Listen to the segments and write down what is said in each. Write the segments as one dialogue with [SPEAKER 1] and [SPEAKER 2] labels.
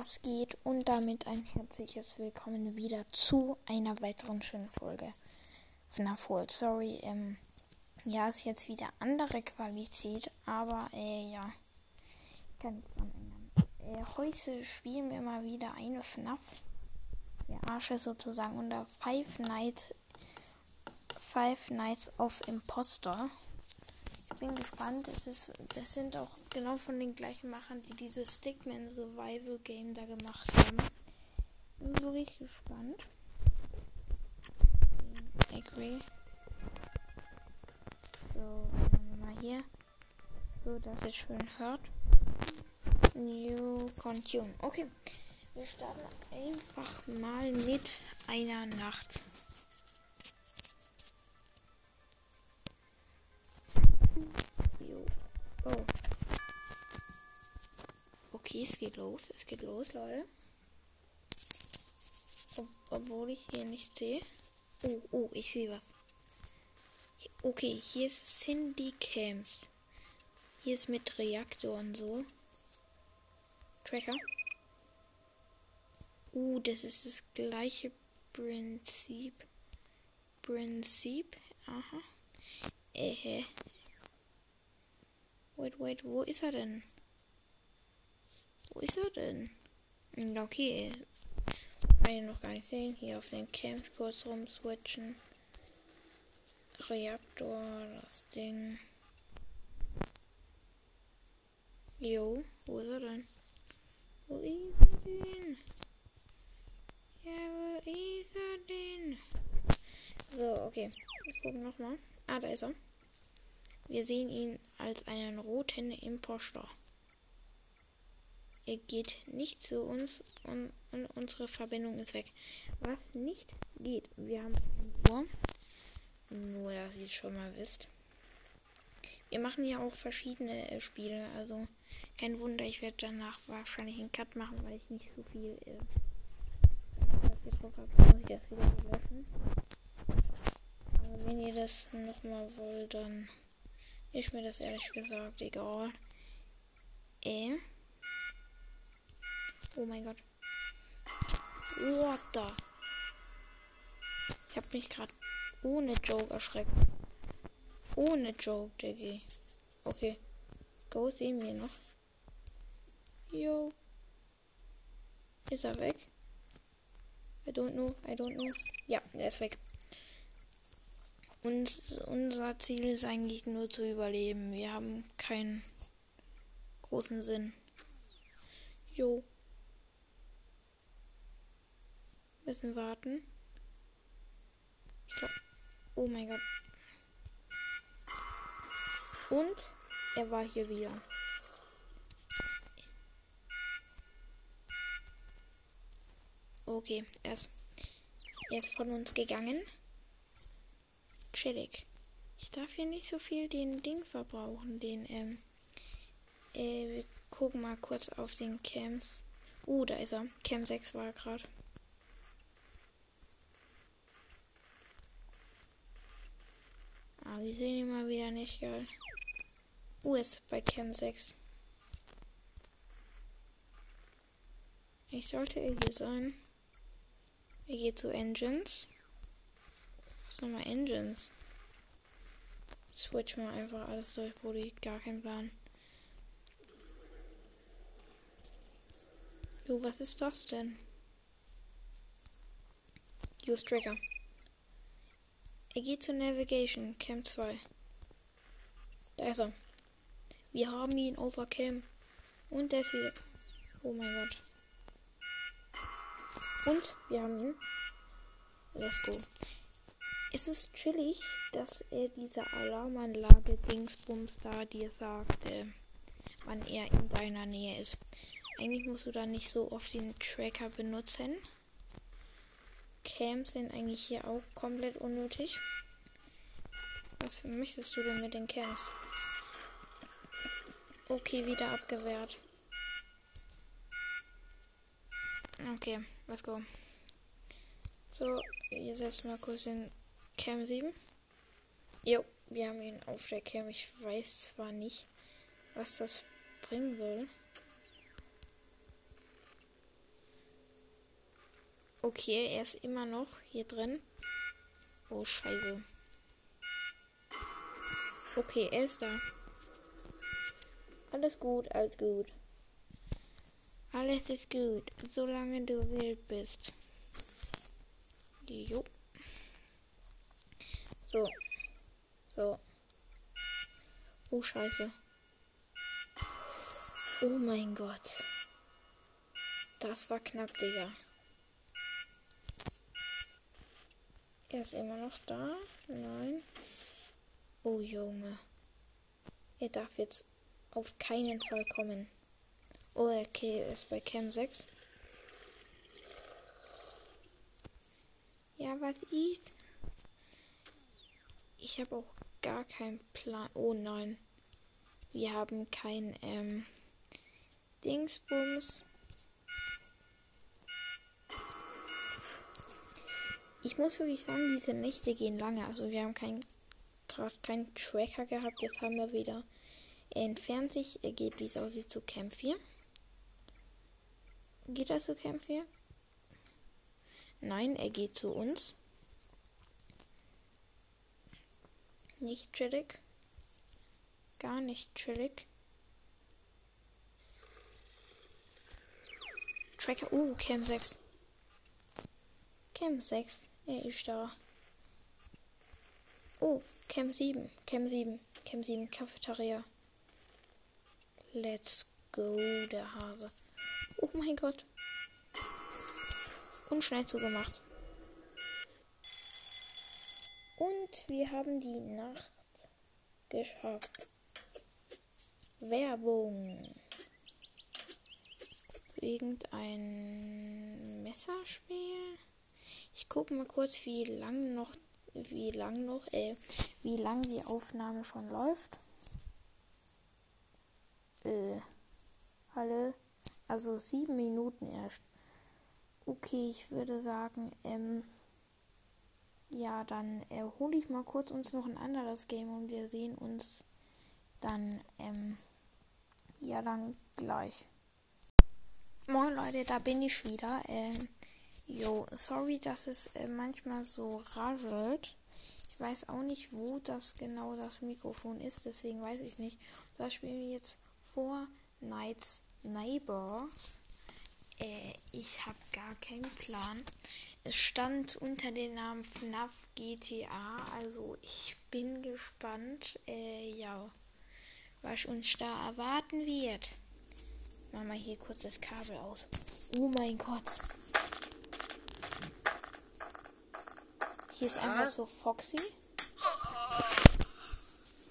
[SPEAKER 1] was geht und damit ein herzliches Willkommen wieder zu einer weiteren schönen Folge FNAF World. Sorry, ähm, ja, ist jetzt wieder andere Qualität, aber äh, ja, kann nichts dran ändern. Äh, heute spielen wir mal wieder eine FNAF. Der Arsch ist sozusagen unter Five Nights Five Nights of Imposter bin gespannt. Es ist, das sind auch genau von den gleichen Machern, die dieses Stickman Survival Game da gemacht haben. Bin so richtig gespannt. Agree. So, mal hier. So, dass ihr schön hört. New Continue. Okay. Wir starten einfach mal mit einer Nacht. Oh. Okay, es geht los. Es geht los, Leute. Ob obwohl ich hier nicht sehe. Oh, oh, ich sehe was. Okay, hier ist Cindy Camps. Hier ist mit Reaktor und so. Tracker. Uh, das ist das gleiche Prinzip. Prinzip. Aha. Äh, Wait, wait, wo ist er denn? Wo ist er denn? Hm, okay. Kann ich noch gar nicht sehen. Hier auf den Camp kurz rumswitchen. Reaktor, das Ding. Jo, wo ist er denn? Wo ist er denn? Ja, wo ist er denn? So, okay. Wir gucken nochmal. Ah, da ist er. Wir sehen ihn als einen roten Imposter. Er geht nicht zu uns und, und unsere Verbindung ist weg. Was nicht geht. Wir haben vor. Nur, dass ihr es schon mal wisst. Wir machen ja auch verschiedene äh, Spiele. Also kein Wunder, ich werde danach wahrscheinlich einen Cut machen, weil ich nicht so viel äh, was drauf habe, muss ich das wieder löschen. Aber wenn ihr das nochmal wollt, dann ist mir das ehrlich gesagt egal. Äh. Oh mein Gott. What the? Ich hab mich gerade ohne Joke erschreckt. Ohne Joke, Diggi. Okay. Go sehen wir noch. Yo. Ist er weg? I don't know. I don't know. Ja, er ist weg. Und unser Ziel ist eigentlich nur zu überleben. Wir haben keinen großen Sinn. Jo. Müssen warten. Ich glaub. Oh mein Gott. Und er war hier wieder. Okay, er ist, er ist von uns gegangen chillig. Ich darf hier nicht so viel den Ding verbrauchen, den, ähm, äh, wir gucken mal kurz auf den Cams. Uh, da ist er. Cam 6 war er gerade. Ah, die sehen immer wieder nicht geil. Uh, ist bei Cam 6. Ich sollte er hier sein. Er geht zu Engines. Was nochmal Engines? Switch mal einfach alles durch, Brudi. Gar kein Plan. Jo, was ist das denn? Use Trigger. Er geht zur Navigation, Camp 2. Da ist er. Wir haben ihn over Cam. Und der ist wieder. Oh mein Gott. Und wir haben ihn. Let's go. Es ist chillig, dass er diese Alarmanlage Dingsbums da dir sagt, äh, wann er in deiner Nähe ist. Eigentlich musst du da nicht so oft den Tracker benutzen. Camps sind eigentlich hier auch komplett unnötig. Was möchtest du denn mit den Camps? Okay, wieder abgewehrt. Okay, let's go. So, setzen wir kurz den Cam 7. Jo, wir haben ihn auf der Cam. Ich weiß zwar nicht, was das bringen soll. Okay, er ist immer noch hier drin. Oh, scheiße. Okay, er ist da. Alles gut, alles gut. Alles ist gut, solange du wild bist. Jo. So. So. Oh, scheiße. Oh mein Gott. Das war knapp, Digga. Er ist immer noch da. Nein. Oh Junge. Er darf jetzt auf keinen Fall kommen. Oh, okay, er ist bei Cam 6. Ja, was ist? Ich habe auch gar keinen Plan. Oh nein. Wir haben kein ähm, Dingsbums. Ich muss wirklich sagen, diese Nächte gehen lange. Also wir haben kein, gerade keinen Tracker gehabt. Jetzt haben wir wieder. Er entfernt sich. Er geht, wie es aussieht, zu Camp 4. Geht er zu Camp 4? Nein, er geht zu uns. Nicht chillig. Gar nicht chillig. Tracker. Uh, Camp 6. Camp 6. Er ist da. Oh, Camp 7. Camp 7. Camp 7. Cafeteria. Let's go, der Hase. Oh mein Gott. Und schnell zugemacht. Und wir haben die Nacht geschafft. Werbung. Irgendein Messerspiel. Ich gucke mal kurz, wie lang noch, wie lang noch, äh, wie lang die Aufnahme schon läuft. Äh, alle, also sieben Minuten erst. Okay, ich würde sagen, ähm, ja, dann äh, hole ich mal kurz uns noch ein anderes Game und wir sehen uns dann, ähm, ja, dann gleich. Moin Leute, da bin ich wieder. Ähm, Jo, sorry, dass es äh, manchmal so raschelt. Ich weiß auch nicht, wo das genau das Mikrofon ist, deswegen weiß ich nicht. Da spielen wir jetzt vor Nights Neighbors. Äh, ich habe gar keinen Plan. Es stand unter dem Namen FNAF GTA, also ich bin gespannt, äh, ja, was uns da erwarten wird. Machen wir hier kurz das Kabel aus. Oh mein Gott. Hier ist einfach so Foxy.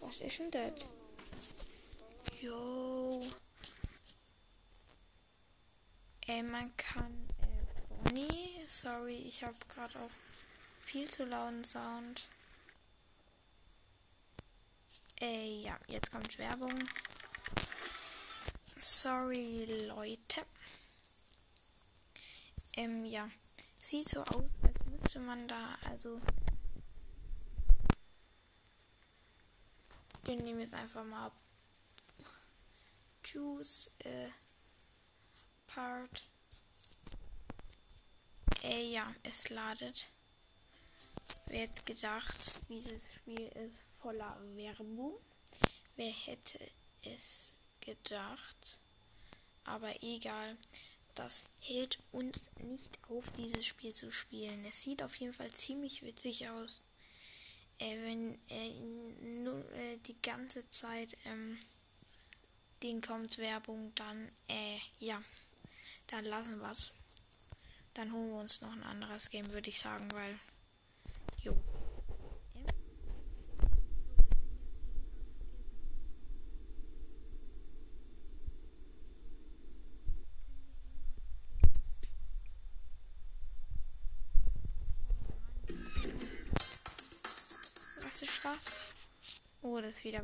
[SPEAKER 1] Was ist denn das? Yo. Ey, man kann Bonnie. Sorry, ich habe gerade auch viel zu lauten Sound. Äh, ja, jetzt kommt Werbung. Sorry, Leute. Ähm, ja. Sieht so aus, müsste man da, also. Wir nehmen jetzt einfach mal Choose äh, Part. Äh, ja, es ladet. Wer hätte gedacht, dieses Spiel ist voller Werbung? Wer hätte es gedacht? Aber egal das hält uns nicht auf, dieses Spiel zu spielen. Es sieht auf jeden Fall ziemlich witzig aus. Äh, wenn äh, äh, die ganze Zeit ähm, den kommt Werbung, dann äh, ja, dann lassen wir es. Dann holen wir uns noch ein anderes Game, würde ich sagen, weil jo. Oh, das ist wieder.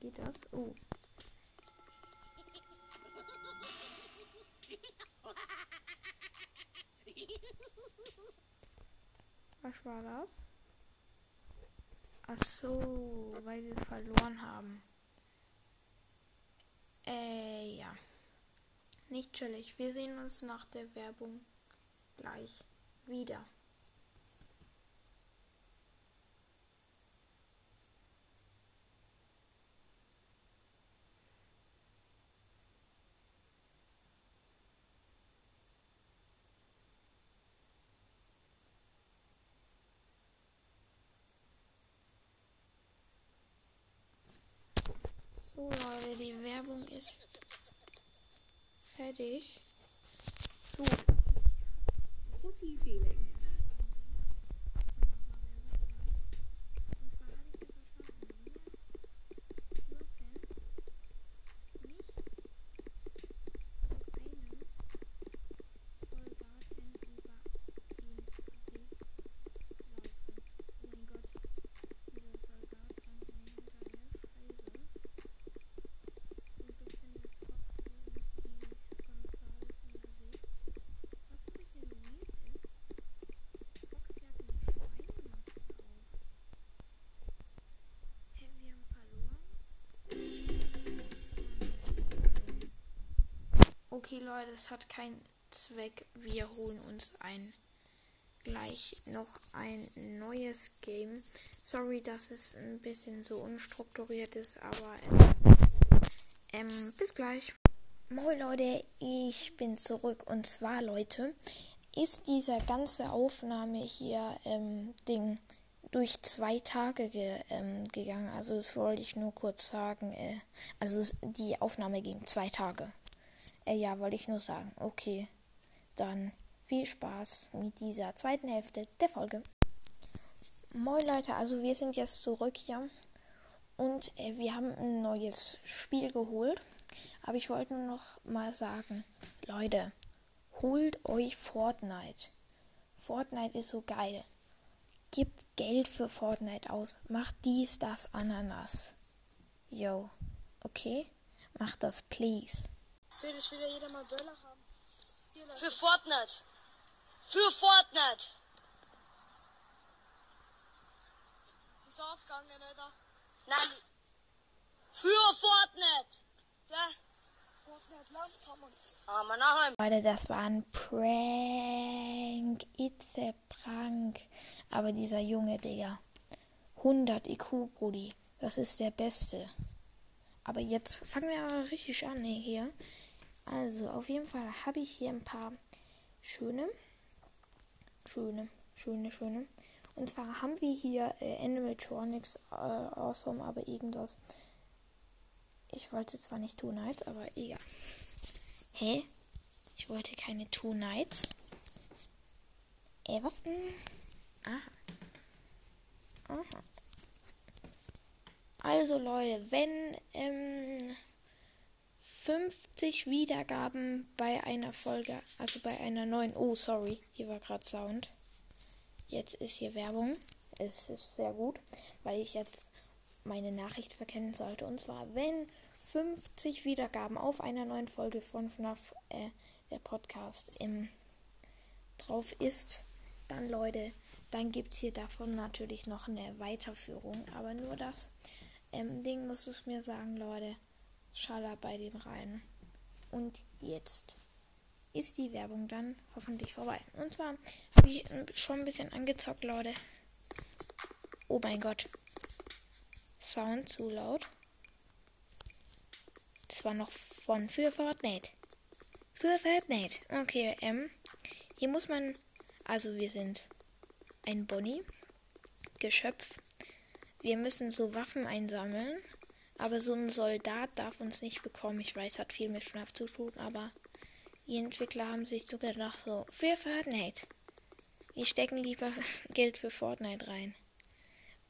[SPEAKER 1] Geht das? Oh. Was war das? Ach so, weil wir verloren haben. Äh, ja. Nicht chillig. Wir sehen uns nach der Werbung gleich wieder. So Leute, die Werbung ist fertig. So.
[SPEAKER 2] Fuzzy feeling.
[SPEAKER 1] Okay, Leute, es hat keinen Zweck. Wir holen uns ein gleich noch ein neues Game. Sorry, dass es ein bisschen so unstrukturiert ist, aber ähm, bis gleich. Moin Leute, ich bin zurück und zwar Leute, ist dieser ganze Aufnahme hier ähm, Ding durch zwei Tage ge, ähm, gegangen. Also das wollte ich nur kurz sagen. Äh, also die Aufnahme ging zwei Tage. Äh, ja, wollte ich nur sagen. Okay, dann viel Spaß mit dieser zweiten Hälfte der Folge. Moin Leute, also wir sind jetzt zurück hier und äh, wir haben ein neues Spiel geholt. Aber ich wollte nur noch mal sagen, Leute, holt euch Fortnite. Fortnite ist so geil. Gibt Geld für Fortnite aus. Macht dies, das, Ananas. Yo, okay? Macht das, please.
[SPEAKER 2] Will ich wieder jeder mal Böller haben? Für Fortnite. Für Fortnite. Ist ausgegangen, Alter. Nein. Für Fortnite. Ja. Fortnite Land, man nachher.
[SPEAKER 1] Leute, das war ein Prank. It's a Prank. Aber dieser junge Digga. 100 IQ, Brudi. Das ist der Beste. Aber jetzt fangen wir aber richtig an hier. Also, auf jeden Fall habe ich hier ein paar schöne, schöne, schöne, schöne. Und zwar haben wir hier äh, Animatronics äh, Awesome, aber irgendwas. Ich wollte zwar nicht Two Nights, aber egal. Hä? Ich wollte keine Two Nights. Äh, was? Aha. Aha. Also Leute, wenn ähm, 50 Wiedergaben bei einer Folge, also bei einer neuen. Oh, sorry, hier war gerade Sound. Jetzt ist hier Werbung. Es ist sehr gut, weil ich jetzt meine Nachricht verkennen sollte. Und zwar, wenn 50 Wiedergaben auf einer neuen Folge von FNAF, äh, der Podcast, im, drauf ist, dann Leute, dann gibt es hier davon natürlich noch eine Weiterführung. Aber nur das ähm, Ding muss es mir sagen, Leute. Schaller bei dem rein. Und jetzt ist die Werbung dann hoffentlich vorbei. Und zwar habe ich schon ein bisschen angezockt, Leute. Oh mein Gott. Sound zu laut. Das war noch von für Fortnite. Für Fortnite. Okay, ähm. Hier muss man. Also wir sind ein Bonnie. Geschöpf. Wir müssen so Waffen einsammeln. Aber so ein Soldat darf uns nicht bekommen. Ich weiß, hat viel mit FNAF zu tun, aber die Entwickler haben sich so gedacht, so, für Fortnite. Wir stecken lieber Geld für Fortnite rein.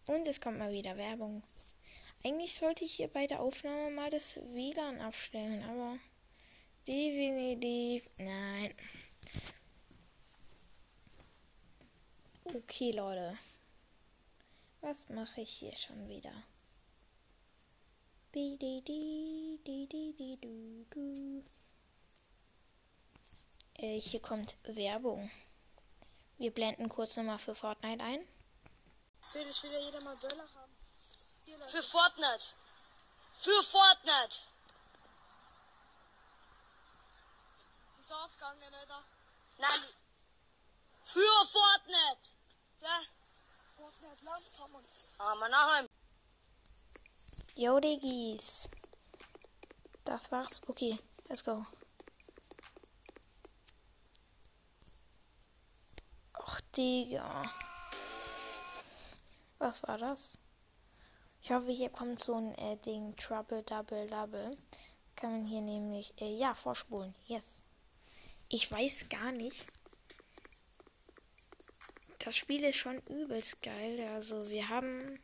[SPEAKER 1] Und es kommt mal wieder Werbung. Eigentlich sollte ich hier bei der Aufnahme mal das WLAN abstellen, aber definitiv nein. Okay, Leute. Was mache ich hier schon wieder? Äh, hier kommt Werbung. Wir blenden kurz nochmal für Fortnite ein.
[SPEAKER 2] Felix will ja jeder mal Böller haben. Für Fortnite. Für Fortnite. Ist ausgegangen, Alter. Nein. Für Fortnite. Ja. Fortnite langsam mal nachher.
[SPEAKER 1] Yo, Diggis. Das war's. Okay, let's go. Och, Digga. Was war das? Ich hoffe, hier kommt so ein äh, Ding. Trouble, Double, Double. Kann man hier nämlich, äh, ja, vorspulen. Yes. Ich weiß gar nicht. Das Spiel ist schon übelst geil. Also, wir haben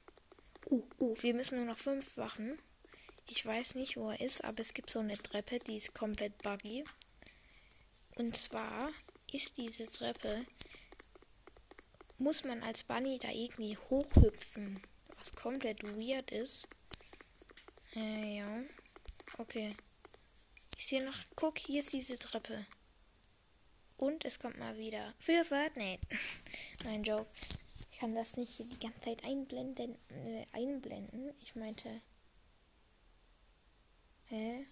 [SPEAKER 1] Uh, uh, wir müssen nur noch fünf Wachen. Ich weiß nicht, wo er ist, aber es gibt so eine Treppe, die ist komplett buggy. Und zwar ist diese Treppe, muss man als Bunny da irgendwie hochhüpfen, was komplett weird ist. Äh, ja. Okay. Ich sehe noch, guck, hier ist diese Treppe. Und es kommt mal wieder. Für Fortnite. Nein, Joke kann das nicht die ganze Zeit einblenden. Äh, einblenden. Ich meinte. Hä?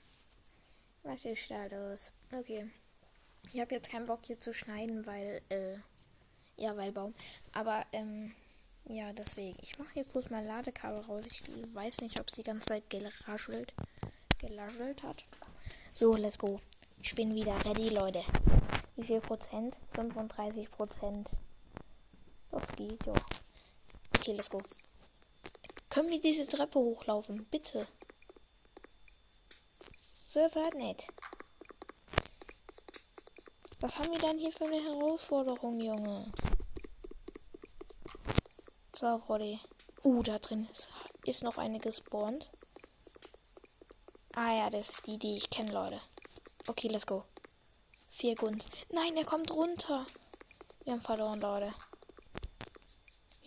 [SPEAKER 1] Was ist da los? Okay. Ich habe jetzt keinen Bock hier zu schneiden, weil, äh, ja, weil Baum. Aber, ähm, ja, deswegen. Ich mache hier kurz mein Ladekabel raus. Ich weiß nicht, ob es die ganze Zeit geraschelt, gelaschelt hat. So, let's go. Ich bin wieder ready, Leute. Wie viel Prozent? 35 Prozent. Das geht ja. Okay, let's go. Können wir diese Treppe hochlaufen? Bitte. Server nicht. Was haben wir dann hier für eine Herausforderung, Junge? So, Roddy. Uh, da drin ist, ist noch eine gespawnt. Ah ja, das ist die, die ich kenne, Leute. Okay, let's go. Vier Gunst. Nein, er kommt runter. Wir haben verloren, Leute.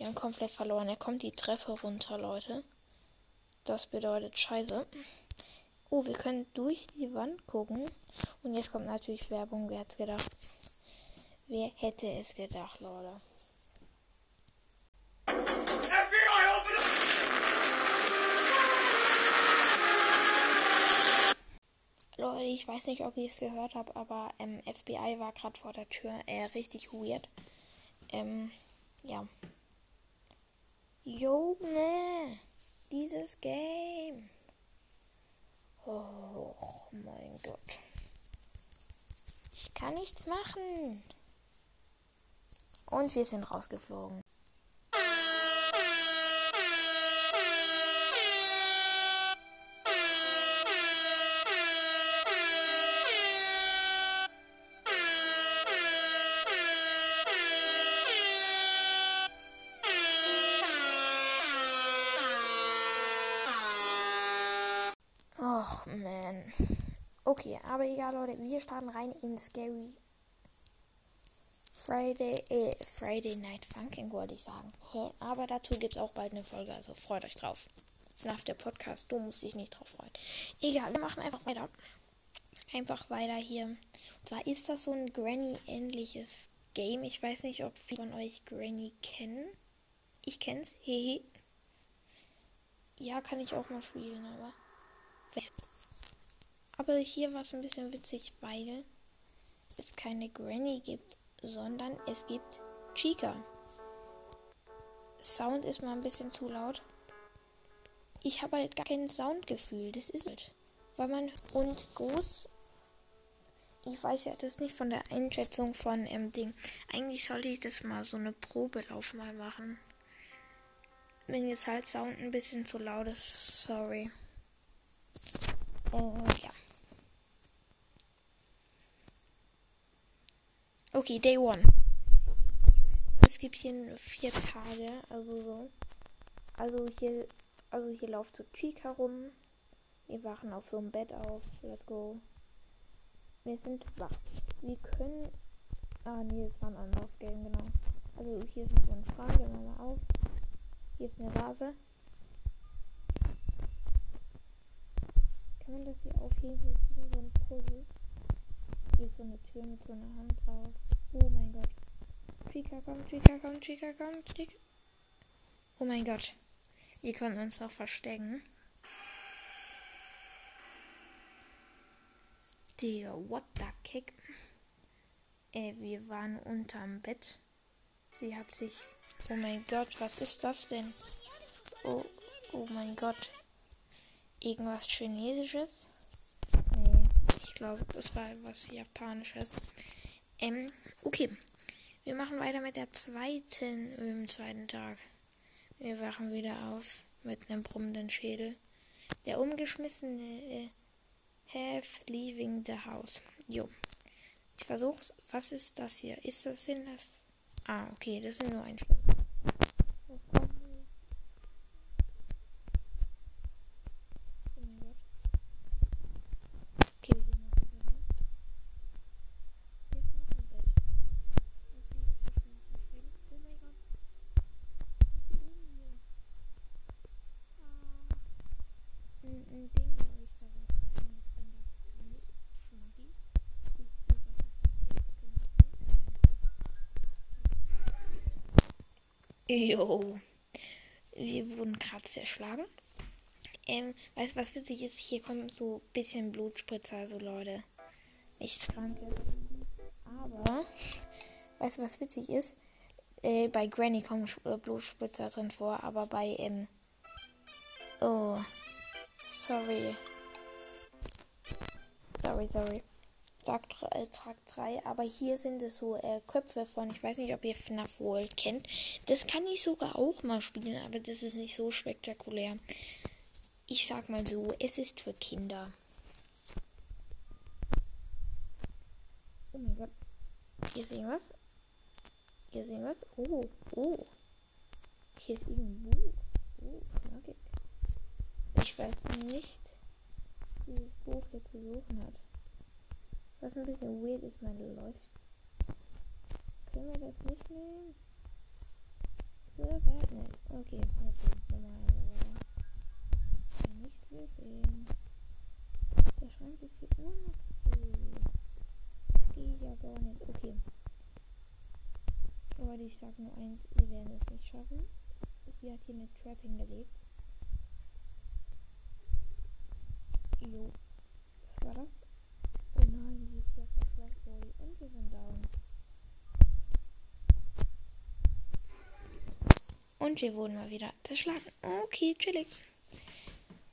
[SPEAKER 1] Wir haben komplett verloren. Er kommt die Treppe runter, Leute. Das bedeutet Scheiße. Oh, wir können durch die Wand gucken. Und jetzt kommt natürlich Werbung. Wer hätte gedacht? Wer hätte es gedacht, Leute? Leute, ich weiß nicht, ob ihr es gehört habt, aber ähm, FBI war gerade vor der Tür. Äh, richtig weird. Ähm, ja. Junge, dieses Game. Oh mein Gott. Ich kann nichts machen. Und wir sind rausgeflogen. Aber egal, Leute. Wir starten rein in Scary Friday, äh, Friday Night Funkin' wollte ich sagen. Hä? Aber dazu gibt es auch bald eine Folge, also freut euch drauf. FNAF der Podcast, du musst dich nicht drauf freuen. Egal, wir machen einfach weiter. Einfach weiter hier. Und zwar ist das so ein Granny-ähnliches Game. Ich weiß nicht, ob viele von euch Granny kennen. Ich kenn's. Hehe. Ja, kann ich auch mal spielen, aber. Aber hier war es ein bisschen witzig, weil es keine Granny gibt, sondern es gibt Chica. Sound ist mal ein bisschen zu laut. Ich habe halt gar kein Soundgefühl, das ist halt. Weil man und groß. Ich weiß ja das nicht von der Einschätzung von ähm, Ding. Eigentlich sollte ich das mal so eine Probelauf mal machen. Wenn jetzt halt Sound ein bisschen zu laut ist, sorry. Äh, ja. Okay, Day One. Es gibt hier vier Tage, also so. Also hier, also hier läuft so Chica rum. Wir wachen auf so einem Bett auf. Let's go. Wir sind wach. Wir können. Ah nee, das war ein anderes Game, genau. Also hier ist noch so ein Schrank, den machen wir auf. Hier ist eine Vase. Kann man das hier aufheben? Hier ist so ein Puzzle. Hier ist so eine Tür mit so einer Hand drauf. Oh mein Gott. Chica kommt, Chica kommt, Chica kommt, Chica. Oh mein Gott. Wir können uns doch verstecken. Digga, what the kick? Äh, wir waren unterm Bett. Sie hat sich. Oh mein Gott, was ist das denn? Oh, oh mein Gott. Irgendwas Chinesisches? Glaube, das war was Japanisches. Ähm, okay. Wir machen weiter mit der zweiten, im zweiten Tag. Wir wachen wieder auf mit einem brummenden Schädel. Der umgeschmissene äh, Have leaving the house. Jo. Ich versuch's. Was ist das hier? Ist das das? Ah, okay, das sind nur Einstellungen. Jo. Wir wurden gerade zerschlagen. Ähm, weißt du, was witzig ist? Hier kommt so ein bisschen Blutspritzer, also Leute. Nichts Krankes. Aber, weißt du, was witzig ist? Äh, bei Granny kommen äh, Blutspritzer drin vor, aber bei, ähm, oh, sorry. Sorry, sorry. Trakt, äh, Trakt 3. Aber hier sind es so äh, Köpfe von, ich weiß nicht, ob ihr FNAF World kennt. Das kann ich sogar auch mal spielen, aber das ist nicht so spektakulär. Ich sag mal so, es ist für Kinder. Oh mein Gott. Hier ist irgendwas. Hier ist irgendwas. Oh, oh. Hier ist irgendwo. Oh, knackig. Ich weiß nicht, wie dieses Buch hier zu suchen hat. Was ein bisschen weird ist, meine Leute. Können wir das nicht nehmen? So, warte. Okay, okay. Nicht viel sehen. Der Schrank ist hier immer noch zu. Geht ja gar nicht. Okay. Leute, ich sag nur eins, wir werden es nicht schaffen. Sie hat hier eine Trap hingelegt. Jo. Was war das? Oh nein, wir sind down. Und wir wurden mal wieder zerschlagen. Okay, chillig.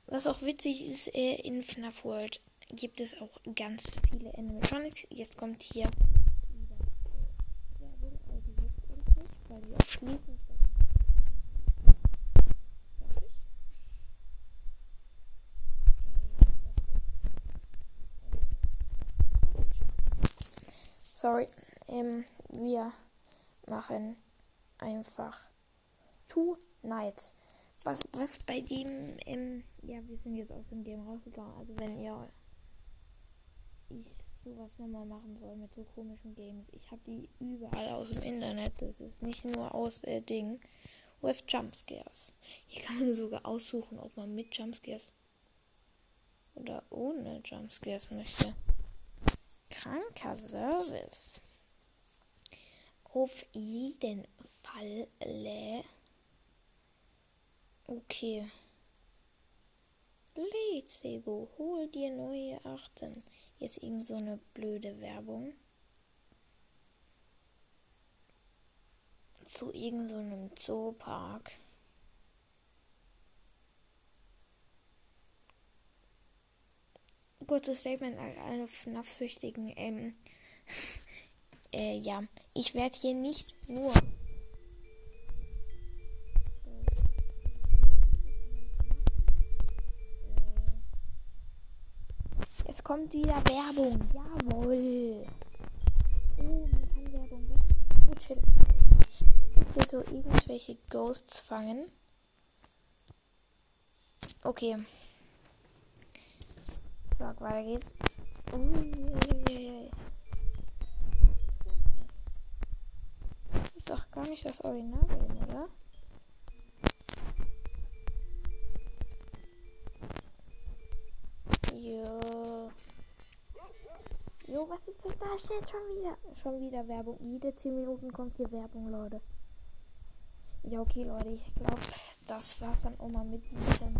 [SPEAKER 1] Was auch witzig ist, äh, in FNAF World gibt es auch ganz viele Animatronics. Jetzt kommt hier wieder Werbung, uns nicht, weil wir auf Schließen Sorry. Ähm, wir machen einfach Two Nights. Was, was bei dem, ähm, ja, wir sind jetzt aus dem Game rausgegangen. Also wenn ihr ich sowas nochmal machen soll mit so komischen Games. Ich habe die überall aus dem Internet. Das ist nicht nur aus äh, Ding. With Jumpscares. Hier kann man sogar aussuchen, ob man mit Jumpscares oder ohne Jumpscares möchte kranker Service. Auf jeden Fall. Okay. Let's go. Hol dir neue Achten. Hier ist irgend so eine blöde Werbung. Zu irgendeinem so Zoopark. Kurzes Statement an alle FNAF-Süchtigen. Ähm, äh, ja, ich werde hier nicht nur. Jetzt kommt wieder Werbung. Jawohl. Oh, man kann Werbung weg. Gut, hier so irgendwelche Ghosts fangen. Okay. Tag, weiter geht's. Das ist doch gar nicht das Original, oder? Jo. Jo, was ist das da? Steht schon wieder. Schon wieder Werbung. Jede 10 Minuten kommt hier Werbung, Leute. Ja, okay, Leute. Ich glaube, das war von Oma mit diesem,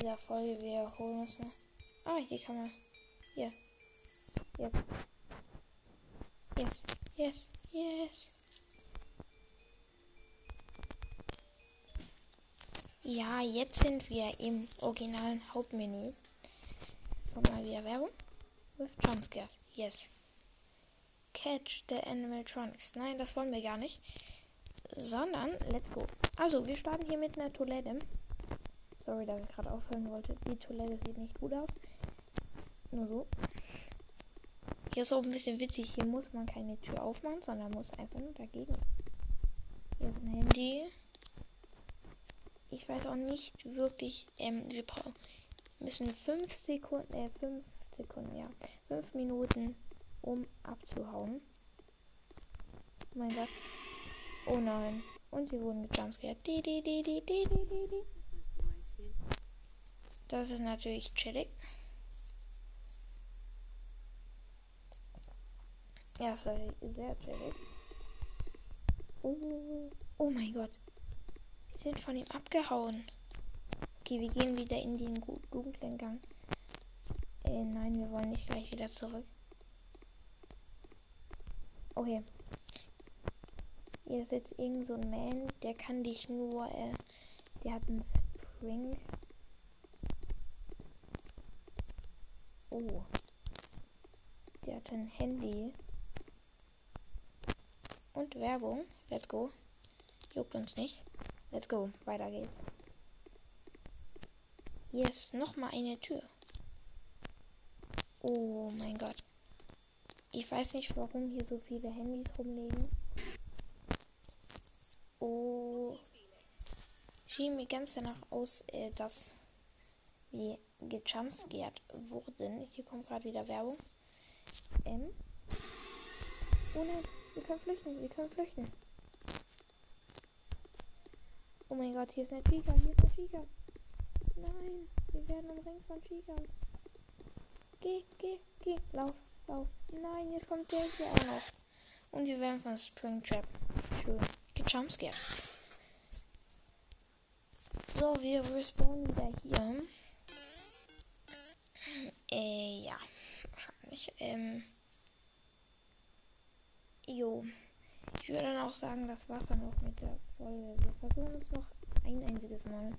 [SPEAKER 1] dieser Folge. Wir holen uns noch. Ah, hier kann man. Hier. Yes. Yes. Yes. Yes. Ja, jetzt sind wir im originalen Hauptmenü. Kommt mal wieder Werbung. With Jumpscares. Yes. Catch the Animatronics. Nein, das wollen wir gar nicht. Sondern, let's go. Also, wir starten hier mit einer Toilette. Sorry, dass ich gerade aufhören wollte. Die Toilette sieht nicht gut aus. Nur so. Hier ist auch ein bisschen witzig. Hier muss man keine Tür aufmachen, sondern muss einfach nur dagegen. Hier ist ein Handy. Ich weiß auch nicht wirklich. Ähm, wir brauchen müssen 5 Sekunden, äh, 5 Sekunden, ja. 5 Minuten, um abzuhauen. Oh mein Gott. Oh nein. Und wir wurden gejumpscared. Das ist natürlich chillig. Ja, das war sehr chillig. Oh, oh mein Gott. Wir sind von ihm abgehauen. Okay, wir gehen wieder in den dunklen Gang. Äh, nein, wir wollen nicht gleich wieder zurück. Okay. Hier ist jetzt irgend so ein Man, der kann dich nur, äh, der hat einen Spring. Oh. Der hat ein Handy. Und Werbung. Let's go. Juckt uns nicht. Let's go. Weiter geht's. Hier ist noch mal eine Tür. Oh mein Gott. Ich weiß nicht, warum hier so viele Handys rumliegen. Oh. Schien mir ganz danach aus, äh, dass wir gejumpscared wurden. Hier kommt gerade wieder Werbung. Ähm. Oh nein. Wir können flüchten, wir können flüchten. Oh mein Gott, hier ist eine Chica, hier ist eine Chica. Nein, wir werden umringt von Chicas. Geh, geh, geh, lauf, lauf. Nein, jetzt kommt der hier auch noch. Und wir werden von Springtrap gejumpscared. So, wir respawnen wieder hier. Äh, ja, wahrscheinlich. Ähm. Jo. Ich würde dann auch sagen, das war's dann auch mit der Folge. Wir versuchen es noch ein einziges Mal.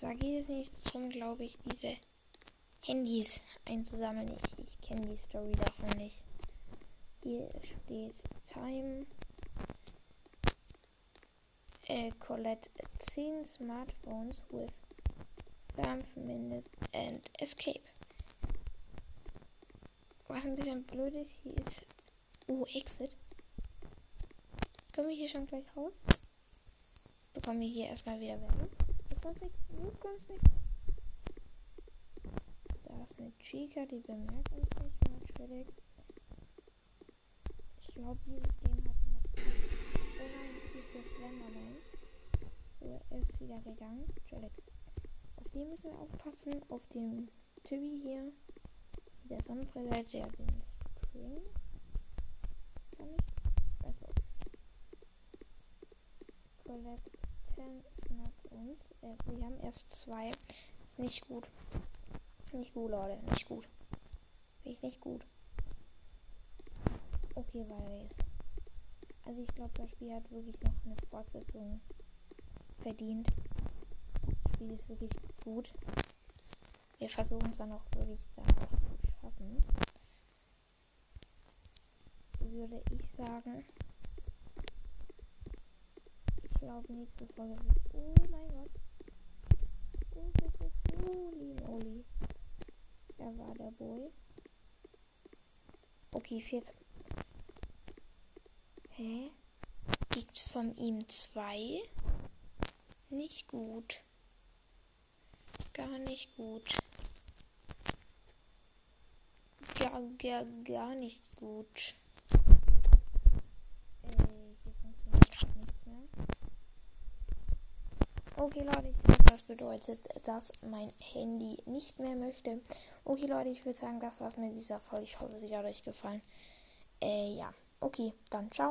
[SPEAKER 1] Da geht es nicht darum, glaube ich, diese Handys einzusammeln. Ich, ich kenne die Story davon nicht. Hier steht Time. Äh, collect 10 Smartphones with 5 Minutes and Escape. Was ein bisschen blöd ist, hier ist Oh, Exit. Können wir hier schon gleich raus? Bekommen wir hier erstmal wieder Werbung. Das war nichts. Du nichts. Da ist eine Chica, die bemerkt uns nicht. Natürlich. Ich glaube, dieses Game hat noch. Oh nein, hier ist der Slenderman. So, er ist wieder gegangen. Chillig. Auf den müssen wir aufpassen. Auf dem Tibi hier. Der Sonnenbrille, der den Spring kann ich? Also. Collecten nach uns. Äh, wir haben erst zwei. Ist nicht gut. Nicht gut, Leute. Nicht gut. Finde ich nicht gut. Okay, weiter geht's. Also ich glaube, das Spiel hat wirklich noch eine Fortsetzung verdient. Das Spiel ist wirklich gut. Wir versuchen es dann auch wirklich da zu schaffen würde ich sagen. Ich glaube, nächste Folge wird. Oh mein Gott. Oh, oh, oh, holy moly. Da war der Boy. Okay, 14. Hä? Gibt von ihm zwei? Nicht gut. Gar nicht gut. Gar, gar, gar nicht gut. Okay, Leute, das bedeutet, dass mein Handy nicht mehr möchte. Okay, Leute, ich würde sagen, das war's mit dieser Folge. Ich hoffe, sie hat euch gefallen. Äh, ja. Okay, dann ciao.